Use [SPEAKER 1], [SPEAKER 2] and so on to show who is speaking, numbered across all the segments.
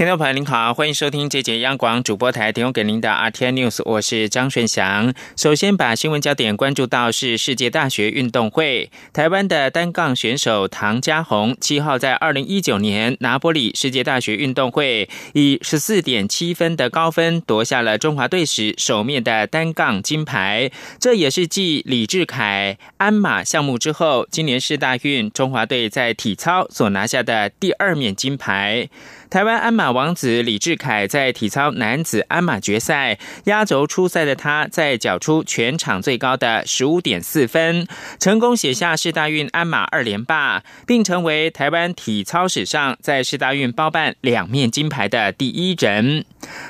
[SPEAKER 1] 听众朋友您好，欢迎收听这节央广主播台提供给您的 RT News，我是张顺祥。首先把新闻焦点关注到是世界大学运动会，台湾的单杠选手唐家宏七号在二零一九年拿波里世界大学运动会以十四点七分的高分夺下了中华队史首面的单杠金牌，这也是继李志凯鞍马项目之后，今年世大运中华队在体操所拿下的第二面金牌。台湾鞍马王子李志凯在体操男子鞍马决赛压轴出赛的他，在缴出全场最高的十五点四分，成功写下世大运鞍马二连霸，并成为台湾体操史上在世大运包办两面金牌的第一人。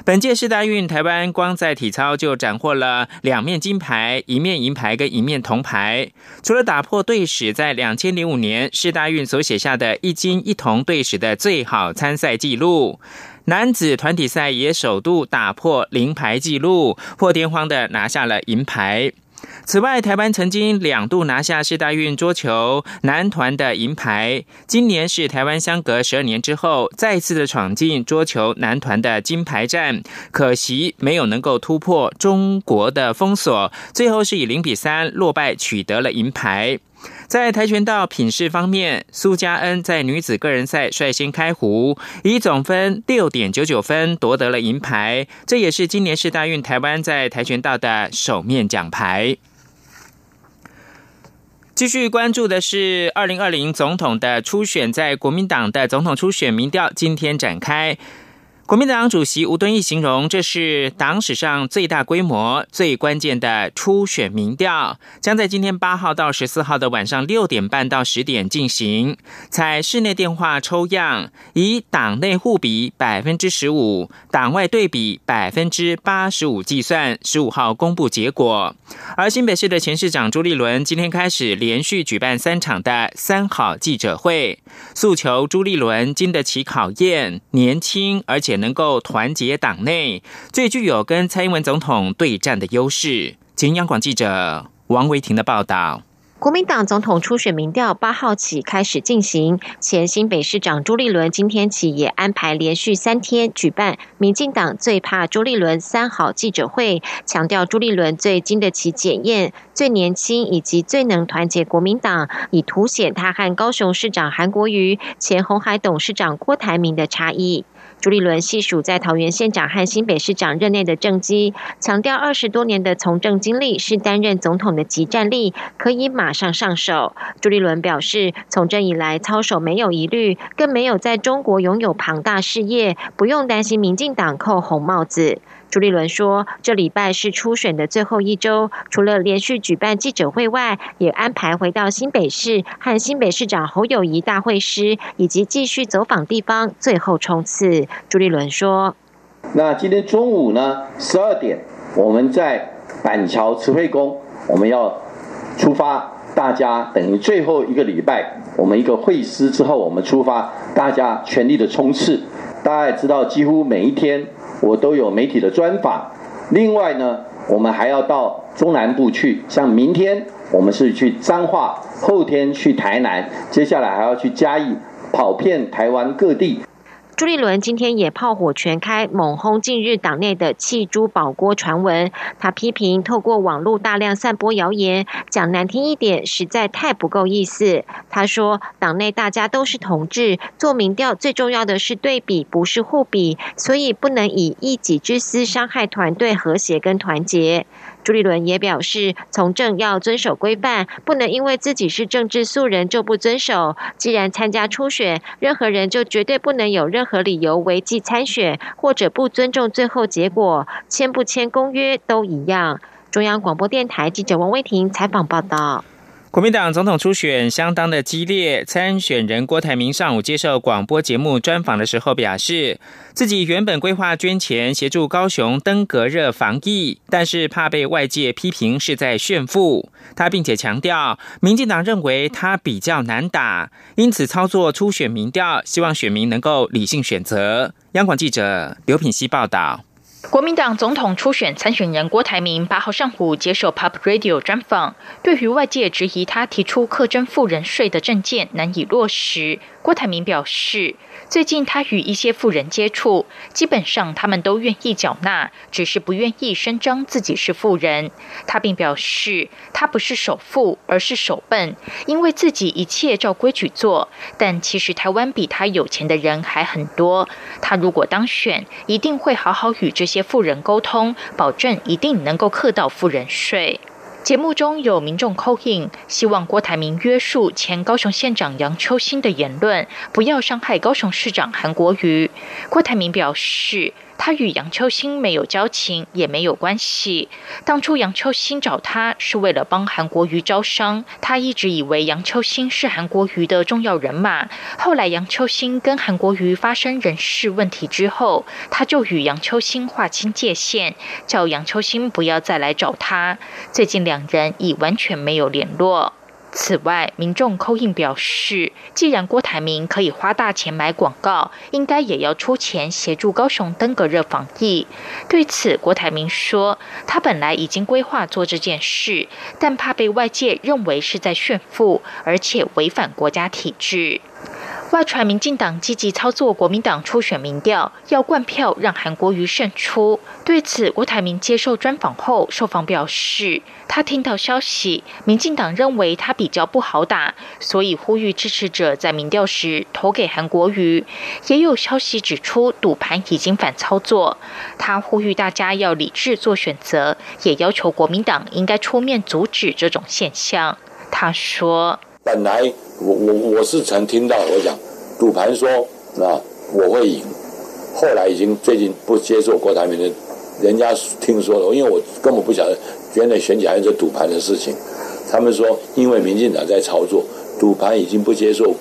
[SPEAKER 1] 本届世大运，台湾光在体操就斩获了两面金牌、一面银牌跟一面铜牌。除了打破队史在两千零五年世大运所写下的一金一铜队史的最好参赛纪录，男子团体赛也首度打破零牌纪录，破天荒的拿下了银牌。此外，台湾曾经两度拿下世大运桌球男团的银牌。今年是台湾相隔十二年之后再次的闯进桌球男团的金牌战，可惜没有能够突破中国的封锁，最后是以零比三落败，取得了银牌。在跆拳道品势方面，苏嘉恩在女子个人赛率先开壶，以总分六点九九分夺得了银牌，这也是今年世大运台湾在跆拳道的首面奖牌。继续关注的是二零二零总统的初选，在国民党的总统初选民调今天展开。国民党主席吴敦义形容，这是党史上最大规模、最关键的初选民调，将在今天八号到十四号的晚上六点半到十点进行，采室内电话抽样，以党内互比百分之十五，党外对比百分之八十五计算，十五号公布结果。而新北市的前市长朱立伦今天开始连续举办三场的三好记者会，诉求朱立伦经得起考验，年轻而且。能够团结党内，最具有跟蔡英文总统对战的优势。请央广记者王维婷的报道。
[SPEAKER 2] 国民党总统初选民调八号起开始进行，前新北市长朱立伦今天起也安排连续三天举办民进党最怕朱立伦三好记者会，强调朱立伦最经得起检验、最年轻以及最能团结国民党，以凸显他和高雄市长韩国瑜、前红海董事长郭台铭的差异。朱立伦细数在桃园县长和新北市长任内的政绩，强调二十多年的从政经历是担任总统的集战力，可以马上上手。朱立伦表示，从政以来操守没有疑虑，更没有在中国拥有庞大事业，不用担心民进党扣红帽子。朱立伦说：“这礼拜是初选的最后一周，除了连续举办记者会外，也安排回到新北市和新北市长侯友谊大会师，以及继续走访地方，最后冲刺。”朱立伦说：“
[SPEAKER 3] 那今天中午呢，十二点，我们在板桥慈惠宫，我们要出发，大家等于最后一个礼拜，我们一个会师之后，我们出发，大家全力的冲刺。大家也知道，几乎每一天。”我都有媒体的专访，另外呢，我们还要到中南部去，像明天我们是去彰化，后天去台南，接下来还要去嘉义，跑遍台湾各地。
[SPEAKER 2] 朱立伦今天也炮火全开，猛轰近日党内的弃珠保锅传闻。他批评透过网络大量散播谣言，讲难听一点，实在太不够意思。他说，党内大家都是同志，做民调最重要的是对比，不是互比，所以不能以一己之私伤害团队和谐跟团结。朱立伦也表示，从政要遵守规范，不能因为自己是政治素人就不遵守。既然参加初选，任何人就绝对不能有任何理由违纪参选，或者不尊重最后结果。签不签公约都一样。中央广播电台记者王威婷采访报道。
[SPEAKER 1] 国民党总统初选相当的激烈，参选人郭台铭上午接受广播节目专访的时候表示，自己原本规划捐钱协助高雄登革热防疫，但是怕被外界批评是在炫富。他并且强调，民进党认为他比较难打，因此操作初选民调，希望选民能够理性选择。央广记者刘品希报道。
[SPEAKER 4] 国民党总统初选参选人郭台铭八号上午接受 Pop Radio 专访，对于外界质疑他提出课征富人税的政见难以落实，郭台铭表示。最近他与一些富人接触，基本上他们都愿意缴纳，只是不愿意声张自己是富人。他并表示，他不是首富，而是首笨，因为自己一切照规矩做。但其实台湾比他有钱的人还很多。他如果当选，一定会好好与这些富人沟通，保证一定能够克到富人税。节目中有民众扣印，希望郭台铭约束前高雄县长杨秋兴的言论，不要伤害高雄市长韩国瑜。郭台铭表示。他与杨秋兴没有交情，也没有关系。当初杨秋兴找他是为了帮韩国瑜招商，他一直以为杨秋兴是韩国瑜的重要人马。后来杨秋兴跟韩国瑜发生人事问题之后，他就与杨秋兴划清界限，叫杨秋兴不要再来找他。最近两人已完全没有联络。此外，民众扣印表示，既然郭台铭可以花大钱买广告，应该也要出钱协助高雄登革热防疫。对此，郭台铭说，他本来已经规划做这件事，但怕被外界认为是在炫富，而且违反国家体制。外传民进党积极操作国民党初选民调，要灌票让韩国瑜胜出。对此，郭台铭接受专访后，受访表示，他听到消息，民进党认为他比较不好打，所以呼吁支持者在民调时投给韩国瑜。也有消息指出，赌盘已经反操作。他呼吁大家要理智做选择，也要求国民党应该出面阻止这种现象。他说。
[SPEAKER 5] 本来我我我是曾听到我讲赌盘说啊我会赢，后来已经最近不接受郭台铭的，人家听说了，因为我根本不晓得原来选举还是赌盘的事情。他们说因为民进党在操作赌盘，已经不接受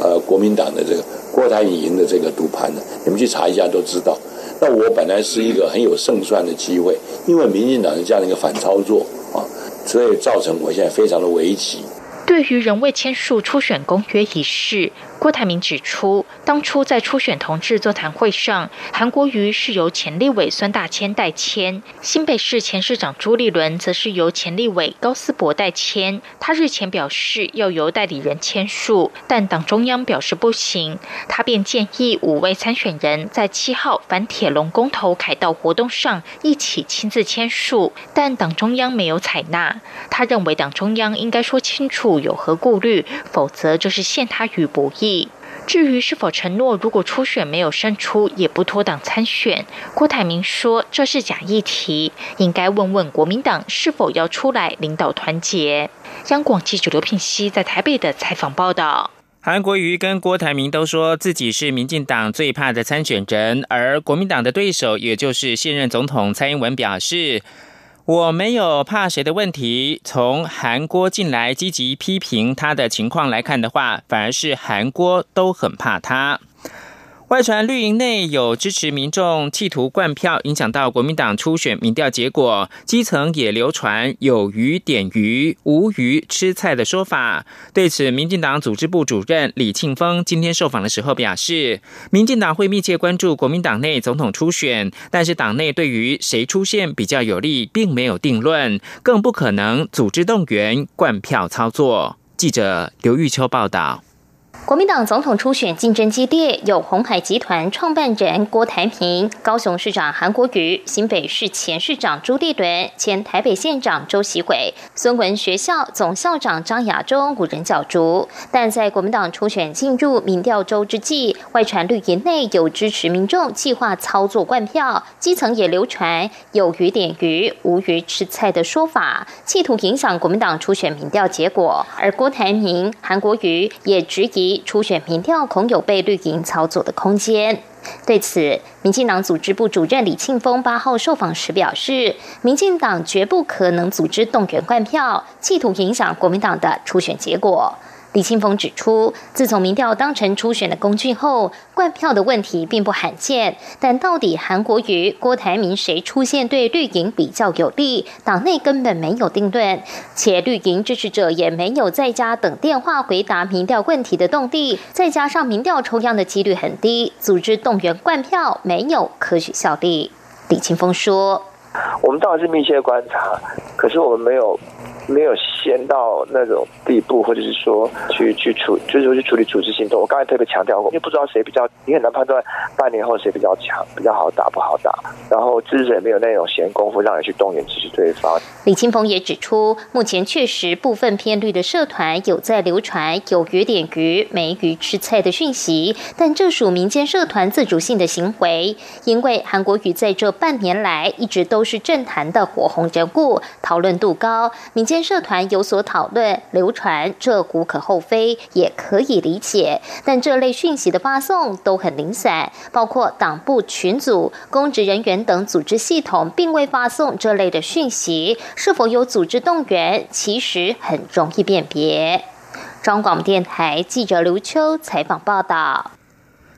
[SPEAKER 5] 呃国民党的这个郭台铭赢的这个赌盘了。你们去查一下都知道。那我本来是一个很有胜算的机会，因为民进党的这样的一个反操作啊，所以造成我现在非常的危急。
[SPEAKER 4] 对于仍未签署初选公约一事。郭台铭指出，当初在初选同志座谈会上，韩国瑜是由前立委孙大千代签，新北市前市长朱立伦则是由前立委高思博代签。他日前表示要由代理人签署，但党中央表示不行，他便建议五位参选人在七号反铁龙公投凯道活动上一起亲自签署，但党中央没有采纳。他认为党中央应该说清楚有何顾虑，否则就是陷他于不义。至于是否承诺，如果初选没有胜出，也不脱党参选，郭台铭说这是假议题，应该问问国民党是否要出来领导团结。央广记者刘聘熙在台北的采访报道。
[SPEAKER 1] 韩国瑜跟郭台铭都说自己是民进党最怕的参选人，而国民党的对手，也就是现任总统蔡英文表示。我没有怕谁的问题。从韩国进来积极批评他的情况来看的话，反而是韩国都很怕他。外传绿营内有支持民众企图灌票，影响到国民党初选民调结果。基层也流传有鱼点鱼，无鱼吃菜的说法。对此，民进党组织部主任李庆峰今天受访的时候表示，民进党会密切关注国民党内总统初选，但是党内对于谁出现比较有利，并没有定论，更不可能组织动员灌票操作。记者刘玉秋报道。
[SPEAKER 6] 国民党总统初选竞争激烈，有红海集团创办人郭台铭、高雄市长韩国瑜、新北市前市长朱立伦、前台北县长周习伟、孙文学校总校长张亚中五人角逐。但在国民党初选进入民调周之际，外传绿营内有支持民众计划操作灌票，基层也流传有鱼点鱼、无鱼吃菜的说法，企图影响国民党初选民调结果。而郭台铭、韩国瑜也质疑。初选民调恐有被绿营操作的空间。对此，民进党组织部主任李庆峰八号受访时表示，民进党绝不可能组织动员换票，企图影响国民党的初选结果。李清峰指出，自从民调当成初选的工具后，灌票的问题并不罕见。但到底韩国瑜、郭台铭谁出现对绿营比较有利，党内根本没有定论，且绿营支持者也没有在家等电话回答民调问题的动力。再加上民调抽样的几率很低，组织动员灌票没有科学效力。李清峰说：“我们当然是密切观察，可是我们没有。”没有先到那种地步，或者是说去去处，就是说去处理组织行动。我刚才特别强调过，因为不知道谁比较，你很难判断半年后谁比较强，比较好打不好打。然后支持者也没有那种闲工夫让你去动员支持对方。李清鹏也指出，目前确实部分偏绿的社团有在流传有鱼点鱼、没鱼吃菜的讯息，但这属民间社团自主性的行为。因为韩国瑜在这半年来一直都是政坛的火红人物，讨论度高，民间。社团有所讨论、流传，这无可厚非，也可以理解。但这类讯息的发送都很零散，包括党部群组、公职人员等组织系统，并未发送这类的讯息，是否有组织动员，其实很容易辨别。中广电台记者刘秋采访报道。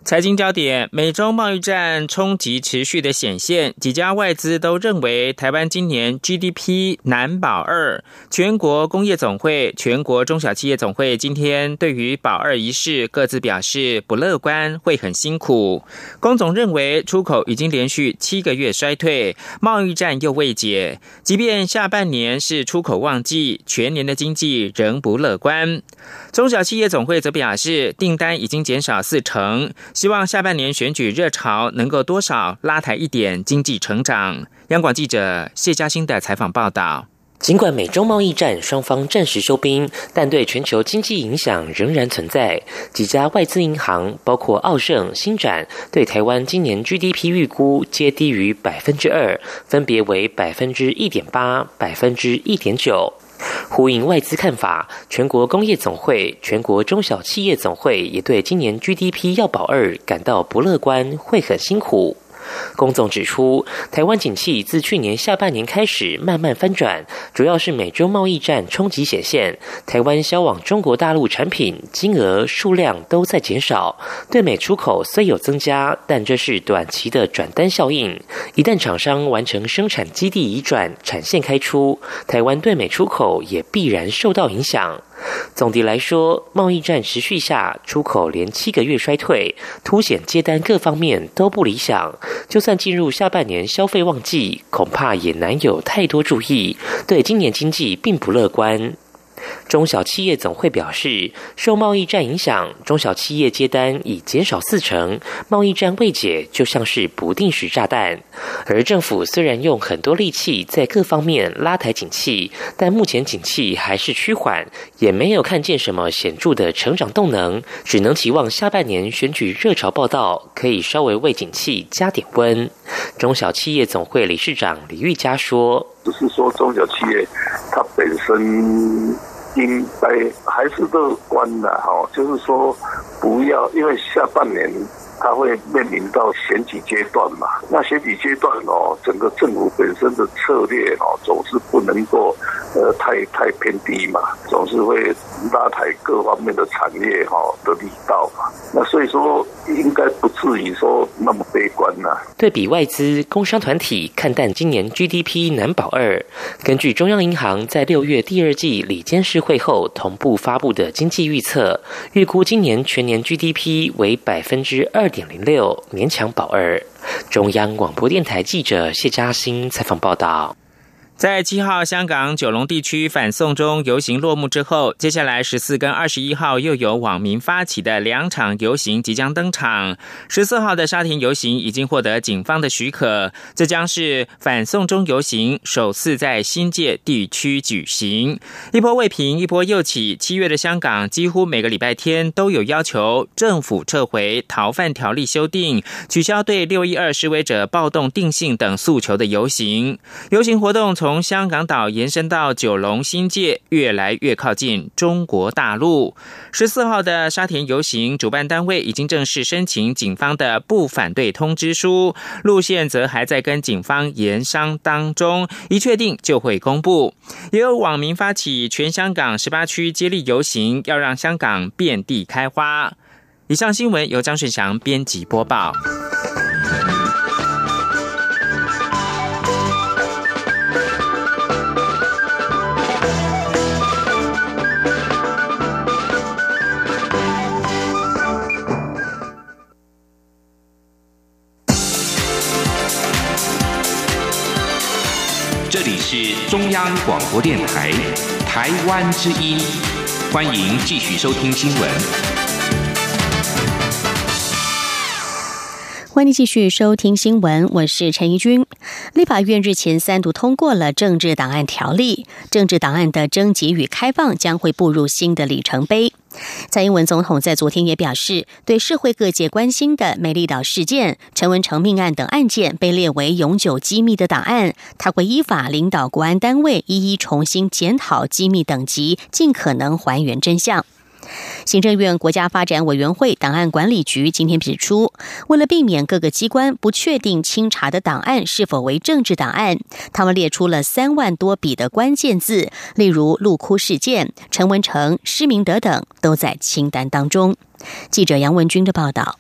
[SPEAKER 1] 财经焦点：美中贸易战冲击持续的显现，几家外资都认为台湾今年 GDP 难保二。全国工业总会、全国中小企业总会今天对于保二一事各自表示不乐观，会很辛苦。工总认为出口已经连续七个月衰退，贸易战又未解，即便下半年是出口旺季，全年的经济仍不乐观。中小企业总会则表示，订单已经减少四成。希望下半年选举热潮能够多少拉抬一点经济成长。央广记者谢嘉欣的采访报道。
[SPEAKER 7] 尽管美中贸易战双方暂时收兵，但对全球经济影响仍然存在。几家外资银行，包括澳盛、新展，对台湾今年 GDP 预估皆低于百分之二，分别为百分之一点八、百分之一点九。呼应外资看法，全国工业总会、全国中小企业总会也对今年 GDP 要保二感到不乐观，会很辛苦。龚总指出，台湾景气自去年下半年开始慢慢翻转，主要是美洲贸易战冲击显现，台湾销往中国大陆产品金额数量都在减少，对美出口虽有增加，但这是短期的转单效应。一旦厂商完成生产基地移转、产线开出，台湾对美出口也必然受到影响。总的来说，贸易战持续下，出口连七个月衰退，凸显接单各方面都不理想。就算进入下半年消费旺季，恐怕也难有太多注意，对今年经济并不乐观。中小企业总会表示，受贸易战影响，中小企业接单已减少四成。贸易战未解，就像是不定时炸弹。而政府虽然用很多力气在各方面拉抬景气，但目前景气还是趋缓，也没有看见什么显著的成长动能。只能期望下半年选举热潮报道，可以稍微为景气加点温。中小企业总会理事长李玉佳说：“
[SPEAKER 8] 只是说中小企业它本身。”应该还是乐观的哈，就是说不要，因为下半年它会面临到选举阶段嘛。那选举阶段哦，整个政府本身的策略哦，总是不能够呃太太偏低嘛，总是会拉抬各方面的产业哈的力道嘛。那所以说，应该不至于说那么悲观呐。
[SPEAKER 7] 对比外资、工商团体看淡今年 GDP 难保二。根据中央银行在六月第二季里监事会后同步发布的经济预测，预估今年全年 GDP 为百分之二点零六，勉强保二。中央广播电台记者谢嘉欣采访报道。
[SPEAKER 1] 在七号香港九龙地区反送中游行落幕之后，接下来十四跟二十一号又有网民发起的两场游行即将登场。十四号的沙田游行已经获得警方的许可，这将是反送中游行首次在新界地区举行。一波未平，一波又起。七月的香港几乎每个礼拜天都有要求政府撤回逃犯条例修订、取消对六一二示威者暴动定性等诉求的游行。游行活动从从香港岛延伸到九龙新界，越来越靠近中国大陆。十四号的沙田游行，主办单位已经正式申请警方的不反对通知书，路线则还在跟警方研商当中，一确定就会公布。也有网民发起全香港十八区接力游行，要让香港遍地开花。以上新闻由张顺祥编辑播报。
[SPEAKER 9] 中央广播电台台湾之音，欢迎继续收听新闻。
[SPEAKER 10] 欢迎继续收听新闻，我是陈怡君。立法院日前三读通过了政治档案条例，政治档案的征集与开放将会步入新的里程碑。蔡英文总统在昨天也表示，对社会各界关心的美丽岛事件、陈文成命案等案件被列为永久机密的档案，他会依法领导国安单位一一重新检讨机密等级，尽可能还原真相。行政院国家发展委员会档案管理局今天指出，为了避免各个机关不确定清查的档案是否为政治档案，他们列出了三万多笔的关键字，例如“陆哭事件”、陈文成、施明德等，都在清单当中。记者杨文军的报道。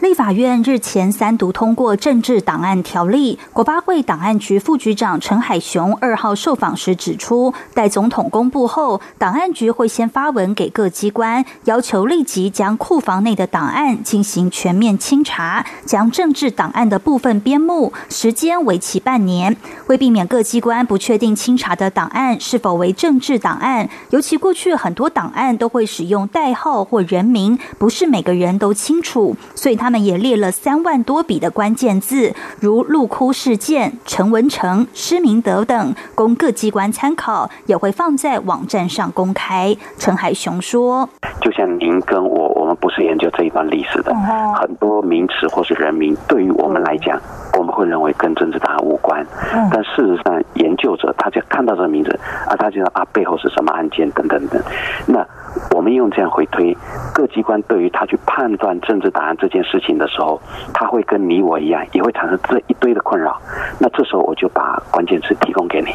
[SPEAKER 11] 立法院日前三读通过政治档案条例，国发会档案局副局长陈海雄二号受访时指出，待总统公布后，档案局会先发文给各机关，要求立即将库房内的档案进行全面清查，将政治档案的部分编目，时间为期半年。为避免各机关不确定清查的档案是否为政治档案，尤其过去很多档案都会使用代号或人名，不是每个人都清楚，所以他。他们也列了三万多笔的关键字，如“陆哭事件”、“陈文成”、“施明德”等，供各机关参考，也会放在网站上公开。陈海雄说：“
[SPEAKER 12] 就像您跟我，我们不是研究这一段历史的，很多名词或是人名，对于我们来讲，我们会认为跟政治档案无关。但事实上，研究者他就看到这个名字，啊，他就说啊背后是什么案件等等等。那我们用这样回推，各机关对于他去判断政治答案这件事。”事情的时候，他会跟你我一样，也会产生这一堆的困扰。那这时候我就把关键词提供给你，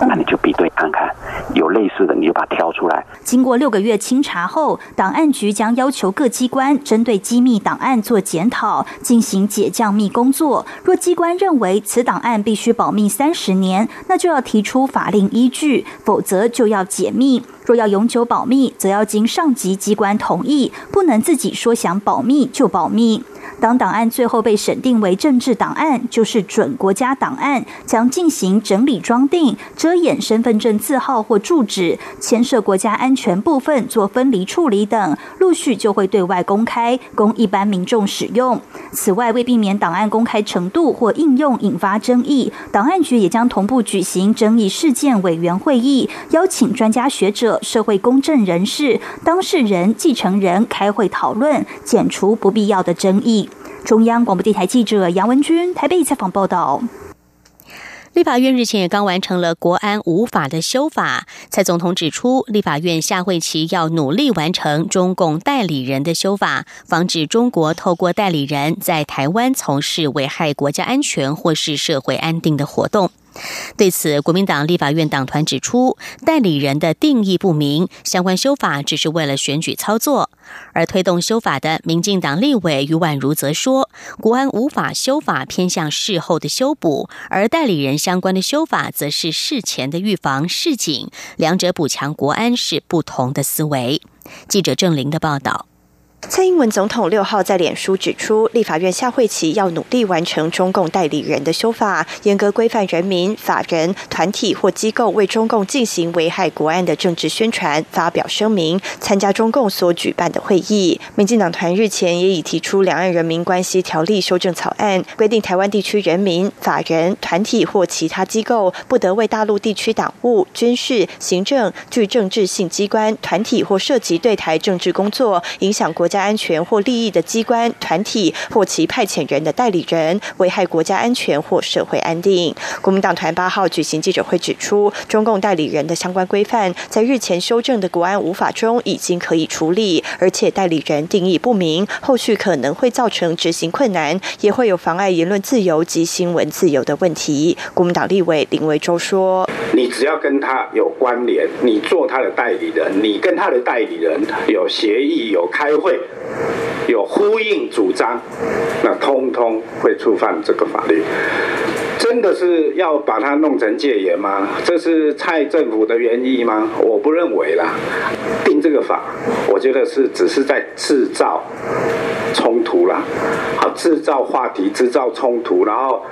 [SPEAKER 12] 那你就比对看看，有类似的你就把它挑出来。
[SPEAKER 11] 经过六个月清查后，档案局将要求各机关针对机密档案做检讨，进行解降密工作。若机关认为此档案必须保密三十年，那就要提出法令依据，否则就要解密。若要永久保密，则要经上级机关同意，不能自己说想保密就保密。当档案最后被审定为政治档案，就是准国家档案，将进行整理装订，遮掩身份证字号或住址，牵涉国家安全部分做分离处理等，陆续就会对外公开，供一般民众使用。此外，为避免档案公开程度或应用引发争议，档案局也将同步举行争议事件委员会议，邀请专家学者、社会公正人士、当事人、继承人开会讨论，减除不必要的争议。中央广播电台记者杨文君台北采访报道。
[SPEAKER 10] 立法院日前也刚完成了国安无法的修法，蔡总统指出，立法院下会期要努力完成中共代理人的修法，防止中国透过代理人在台湾从事危害国家安全或是社会安定的活动。对此，国民党立法院党团指出，代理人的定义不明，相关修法只是为了选举操作。而推动修法的民进党立委余婉如则说，国安无法修法偏向事后的修补，而代理人相关的修法则是事前的预防示警，两者补强国安是不同的思维。记者郑玲的报道。
[SPEAKER 13] 蔡英文总统六号在脸书指出，立法院下会期要努力完成中共代理人的修法，严格规范人民、法人、团体或机构为中共进行危害国安的政治宣传、发表声明、参加中共所举办的会议。民进党团日前也已提出《两岸人民关系条例》修正草案，规定台湾地区人民、法人、团体或其他机构不得为大陆地区党务、军事、行政、具政治性机关、团体或涉及对台政治工作、影响国。国家安全或利益的机关、团体或其派遣人的代理人，危害国家安全或社会安定。国民党团八号举行记者会指出，中共代理人的相关规范在日前修正的国安无法中已经可以处理，而且代理人定义不明，后续可能会造成执行困难，也会有妨碍言论自由及新闻自由的问题。国民党立委林维洲说：“
[SPEAKER 14] 你只要跟他有关联，你做他的代理人，你跟他的代理人有协议、有开会、有呼应主张，那通通会触犯这个法律。”真的是要把它弄成戒严吗？这是蔡政府的原意吗？我不认为啦。定这个法，我觉得是只是在制造冲突啦，好制造话题，制造冲突，然后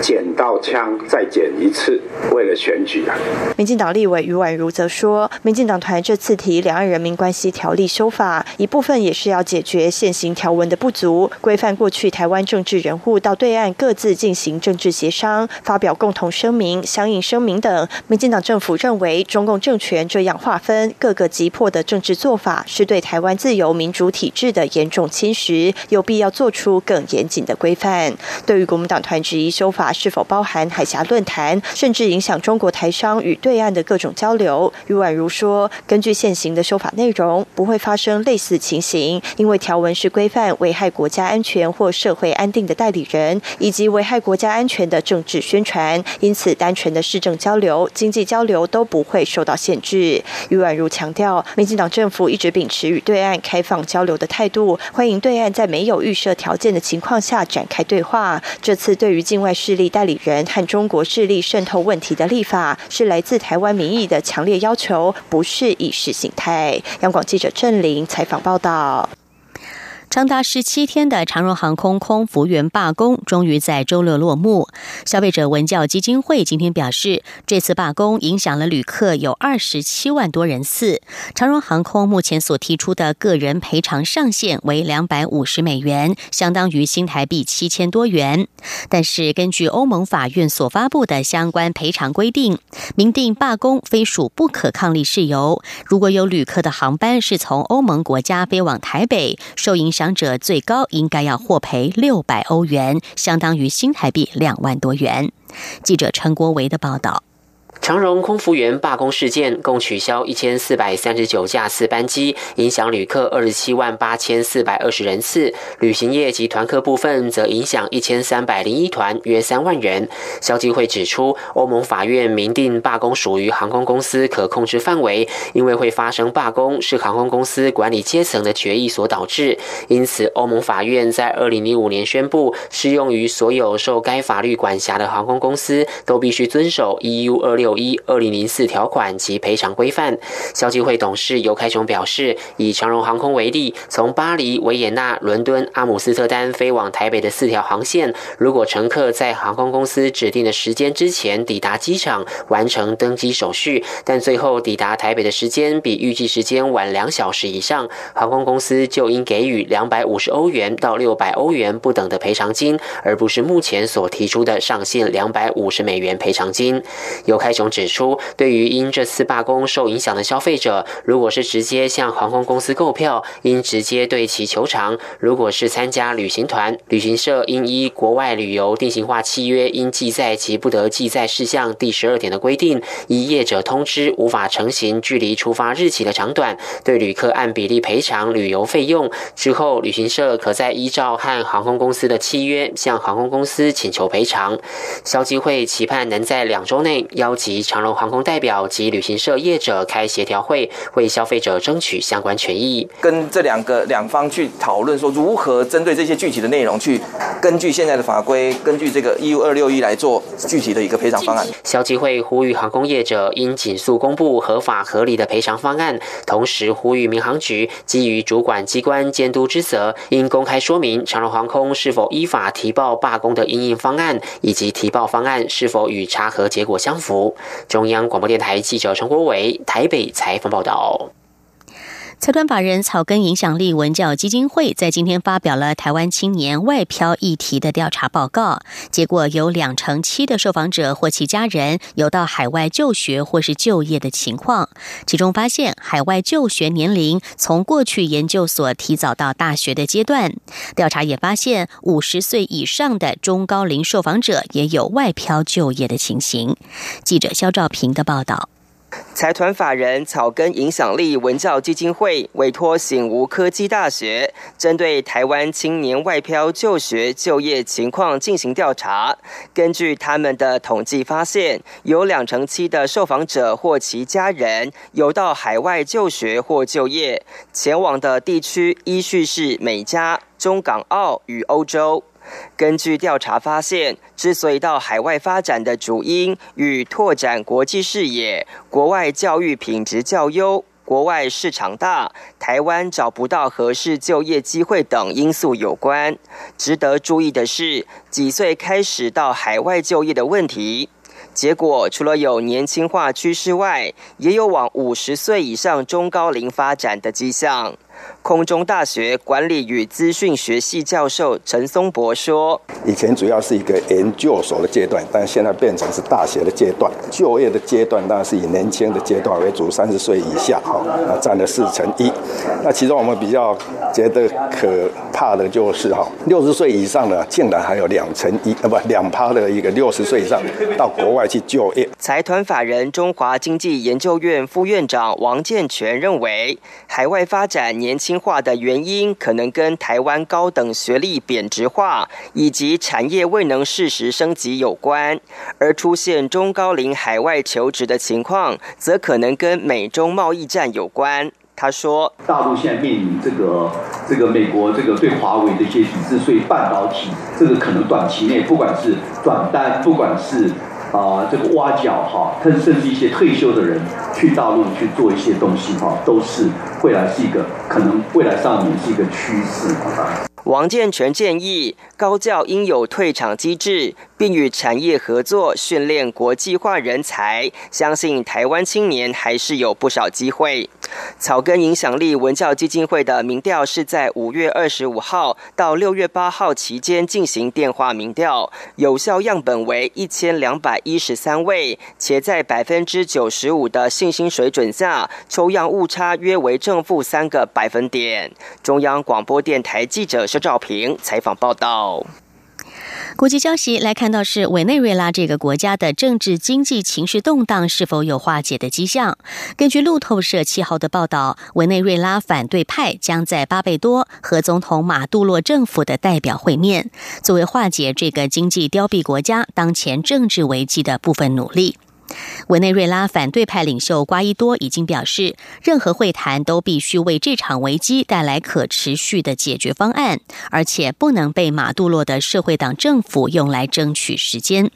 [SPEAKER 14] 捡到枪再捡一次，为了选举啊。
[SPEAKER 13] 民进党立委余婉如则说，民进党团这次提《两岸人民关系条例》修法，一部分也是要解决现行条文的不足，规范过去台湾政治人物到对岸各自进行政治协商、发表共同声明、相应声明等。民进党政府认为，中共政权这样划分各个急迫的政治做法，是对台湾自由民主体制的严重侵蚀，有必要做出更严谨的规范。对于国民党团质疑修法是否包含海峡论坛，甚至影响中国台商与对岸的各种交流，余婉如说，根据现行的修法内容，不会发生类似情形，因为条文是规范危害国家安全或社会安定的代理人，以及危害国家安全的政治宣传，因此单纯的市政交流、经济交流都不会受到限制。余婉如强调，民进党政府一直秉持与对岸开放交流的态度，欢迎对岸但在没有预设条件的情况下展开对话。这次对于境外势力代理人和中国势力渗透问题的立法，是来自台湾民意的强烈要求，不是意识形态。央广记者郑玲采访报道。
[SPEAKER 10] 长达十七天的长荣航空空服员罢工终于在周六落幕。消费者文教基金会今天表示，这次罢工影响了旅客有二十七万多人次。长荣航空目前所提出的个人赔偿上限为两百五十美元，相当于新台币七千多元。但是，根据欧盟法院所发布的相关赔偿规定，明定罢工非属不可抗力事由。如果有旅客的航班是从欧盟国家飞往台北，受影响。伤者最高应该要获赔六百欧元，相当于新台币两万多元。记者陈国维的报道。
[SPEAKER 15] 长荣空服员罢工事件共取消一千四百三十九架次班机，影响旅客二十七万八千四百二十人次。旅行业及团客部分则影响一千三百零一团，约三万人。消基会指出，欧盟法院明定罢工属于航空公司可控制范围，因为会发生罢工是航空公司管理阶层的决议所导致。因此，欧盟法院在二零零五年宣布，适用于所有受该法律管辖的航空公司都必须遵守 EU 二六。一二零零四条款及赔偿规范，消基会董事尤开雄表示，以长荣航空为例，从巴黎、维也纳、伦敦、阿姆斯特丹飞往台北的四条航线，如果乘客在航空公司指定的时间之前抵达机场完成登机手续，但最后抵达台北的时间比预计时间晚两小时以上，航空公司就应给予两百五十欧元到六百欧元不等的赔偿金，而不是目前所提出的上限两百五十美元赔偿金。尤开雄。指出，对于因这次罢工受影响的消费者，如果是直接向航空公司购票，应直接对其求偿；如果是参加旅行团，旅行社应依国外旅游定型化契约应记载及不得记载事项第十二点的规定，依业者通知无法成行距离出发日期的长短，对旅客按比例赔偿旅游费用。之后，旅行社可再依照和航空公司的契约向航空公司请求赔偿。消基会期盼能在两周内邀集。及长荣航空代表及旅行社业者开协调会，为消费者争取相关权益。
[SPEAKER 16] 跟这两个两方去讨论，说如何针对这些具体的内容，去根据现在的法规，根据这个 EU 二六一来做具体的一个赔偿方案。
[SPEAKER 15] 消基会呼吁航空业者应紧速公布合法合理的赔偿方案，同时呼吁民航局基于主管机关监督之责，应公开说明长荣航空是否依法提报罢工的应应方案，以及提报方案是否与查核结果相符。中央广播电台记者陈国伟台北采访报道。
[SPEAKER 10] 财团法人草根影响力文教基金会在今天发表了台湾青年外漂议题的调查报告，结果有两成七的受访者或其家人有到海外就学或是就业的情况，其中发现海外就学年龄从过去研究所提早到大学的阶段。调查也发现，五十岁以上的中高龄受访者也有外漂就业的情形。记者肖兆平的报道。
[SPEAKER 16] 财团法人草根影响力文教基金会委托醒吾科技大学，针对台湾青年外漂就学就业情况进行调查。根据他们的统计发现，有两成七的受访者或其家人有到海外就学或就业，前往的地区依序是美加、中港澳与欧洲。根据调查发现，之所以到海外发展的主因与拓展国际视野、国外教育品质较优、国外市场大、台湾找不到合适就业机会等因素有关。值得注意的是，几岁开始到海外就业的问题。结果，除了有年轻化趋势外，也有往五十岁以上中高龄发展的迹象。空中大学管理与资讯学系教授陈松博说：“
[SPEAKER 17] 以前主要是一个研究所的阶段，但现在变成是大学的阶段。就业的阶段当然是以年轻的阶段为主，三十岁以下，哈，那占了四成一。那其中我们比较觉得可怕的就是哈，六十岁以上的竟然还有两成一，啊不，两趴的一个六十岁以上到国外去就业。”
[SPEAKER 16] 财团法人中华经济研究院副院长王健全认为，海外发展年。轻化的原因可能跟台湾高等学历贬值化以及产业未能适时升级有关，而出现中高龄海外求职的情况，则可能跟美中贸易战有关。他说：“
[SPEAKER 18] 大陆现在面临这个这个美国这个对华为的一些抵制，所以半导体这个可能短期内不管是转单，不管是。”啊，这个挖角哈，他甚至一些退休的人去大陆去做一些东西哈，都是未来是一个可能未来上面是一个趋势，
[SPEAKER 16] 王建全建议，高教应有退场机制，并与产业合作训练国际化人才。相信台湾青年还是有不少机会。草根影响力文教基金会的民调是在五月二十五号到六月八号期间进行电话民调，有效样本为一千两百一十三位，且在百分之九十五的信心水准下，抽样误差约为正正负三个百分点。中央广播电台记者。肖照平采访报道。
[SPEAKER 10] 国际消息来看到是委内瑞拉这个国家的政治经济情绪动荡是否有化解的迹象？根据路透社七号的报道，委内瑞拉反对派将在巴贝多和总统马杜洛政府的代表会面，作为化解这个经济凋敝国家当前政治危机的部分努力。委内瑞拉反对派领袖瓜伊多已经表示，任何会谈都必须为这场危机带来可持续的解决方案，而且不能被马杜罗的社会党政府用来争取时间。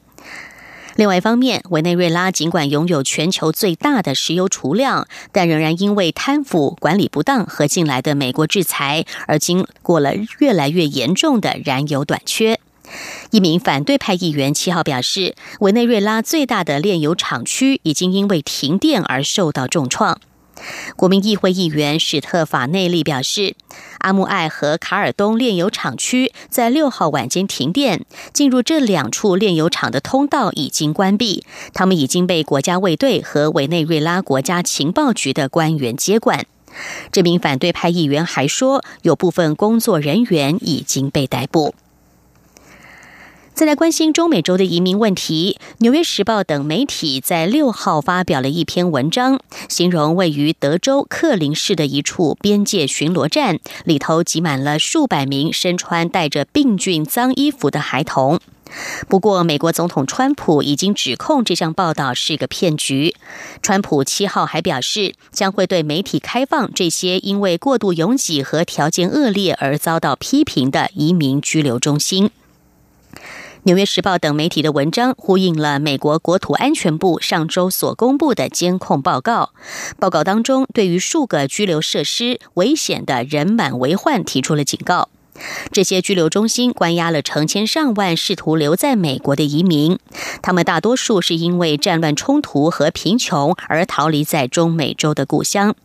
[SPEAKER 10] 另外一方面，委内瑞拉尽管拥有全球最大的石油储量，但仍然因为贪腐、管理不当和近来的美国制裁，而经过了越来越严重的燃油短缺。一名反对派议员七号表示，委内瑞拉最大的炼油厂区已经因为停电而受到重创。国民议会议员史特法内利表示，阿穆艾和卡尔东炼油厂区在六号晚间停电，进入这两处炼油厂的通道已经关闭，他们已经被国家卫队和委内瑞拉国家情报局的官员接管。这名反对派议员还说，有部分工作人员已经被逮捕。再来关心中美洲的移民问题，《纽约时报》等媒体在六号发表了一篇文章，形容位于德州克林市的一处边界巡逻站里头挤满了数百名身穿带着病菌脏衣服的孩童。不过，美国总统川普已经指控这项报道是个骗局。川普七号还表示，将会对媒体开放这些因为过度拥挤和条件恶劣而遭到批评的移民拘留中心。《纽约时报》等媒体的文章呼应了美国国土安全部上周所公布的监控报告。报告当中，对于数个拘留设施危险的人满为患提出了警告。这些拘留中心关押了成千上万试图留在美国的移民，他们大多数是因为战乱冲突和贫穷而逃离在中美洲的故乡。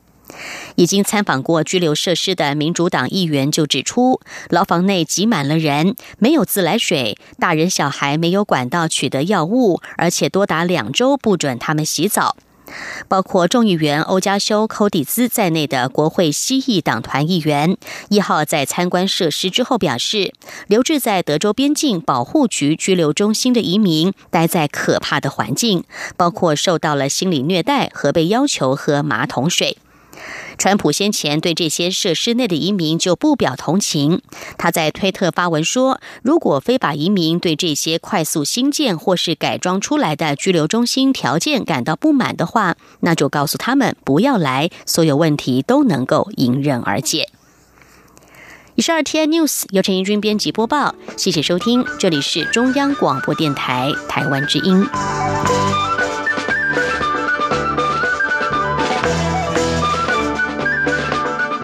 [SPEAKER 10] 已经参访过拘留设施的民主党议员就指出，牢房内挤满了人，没有自来水，大人小孩没有管道取得药物，而且多达两周不准他们洗澡。包括众议员欧加修·寇蒂兹在内的国会西裔党团议员，一号在参观设施之后表示，留置在德州边境保护局拘留中心的移民待在可怕的环境，包括受到了心理虐待和被要求喝马桶水。川普先前对这些设施内的移民就不表同情。他在推特发文说：“如果非法移民对这些快速新建或是改装出来的居留中心条件感到不满的话，那就告诉他们不要来，所有问题都能够迎刃而解。”以上二天 news 由陈怡君编辑播报，谢谢收听，这里是中央广播电台台湾之音。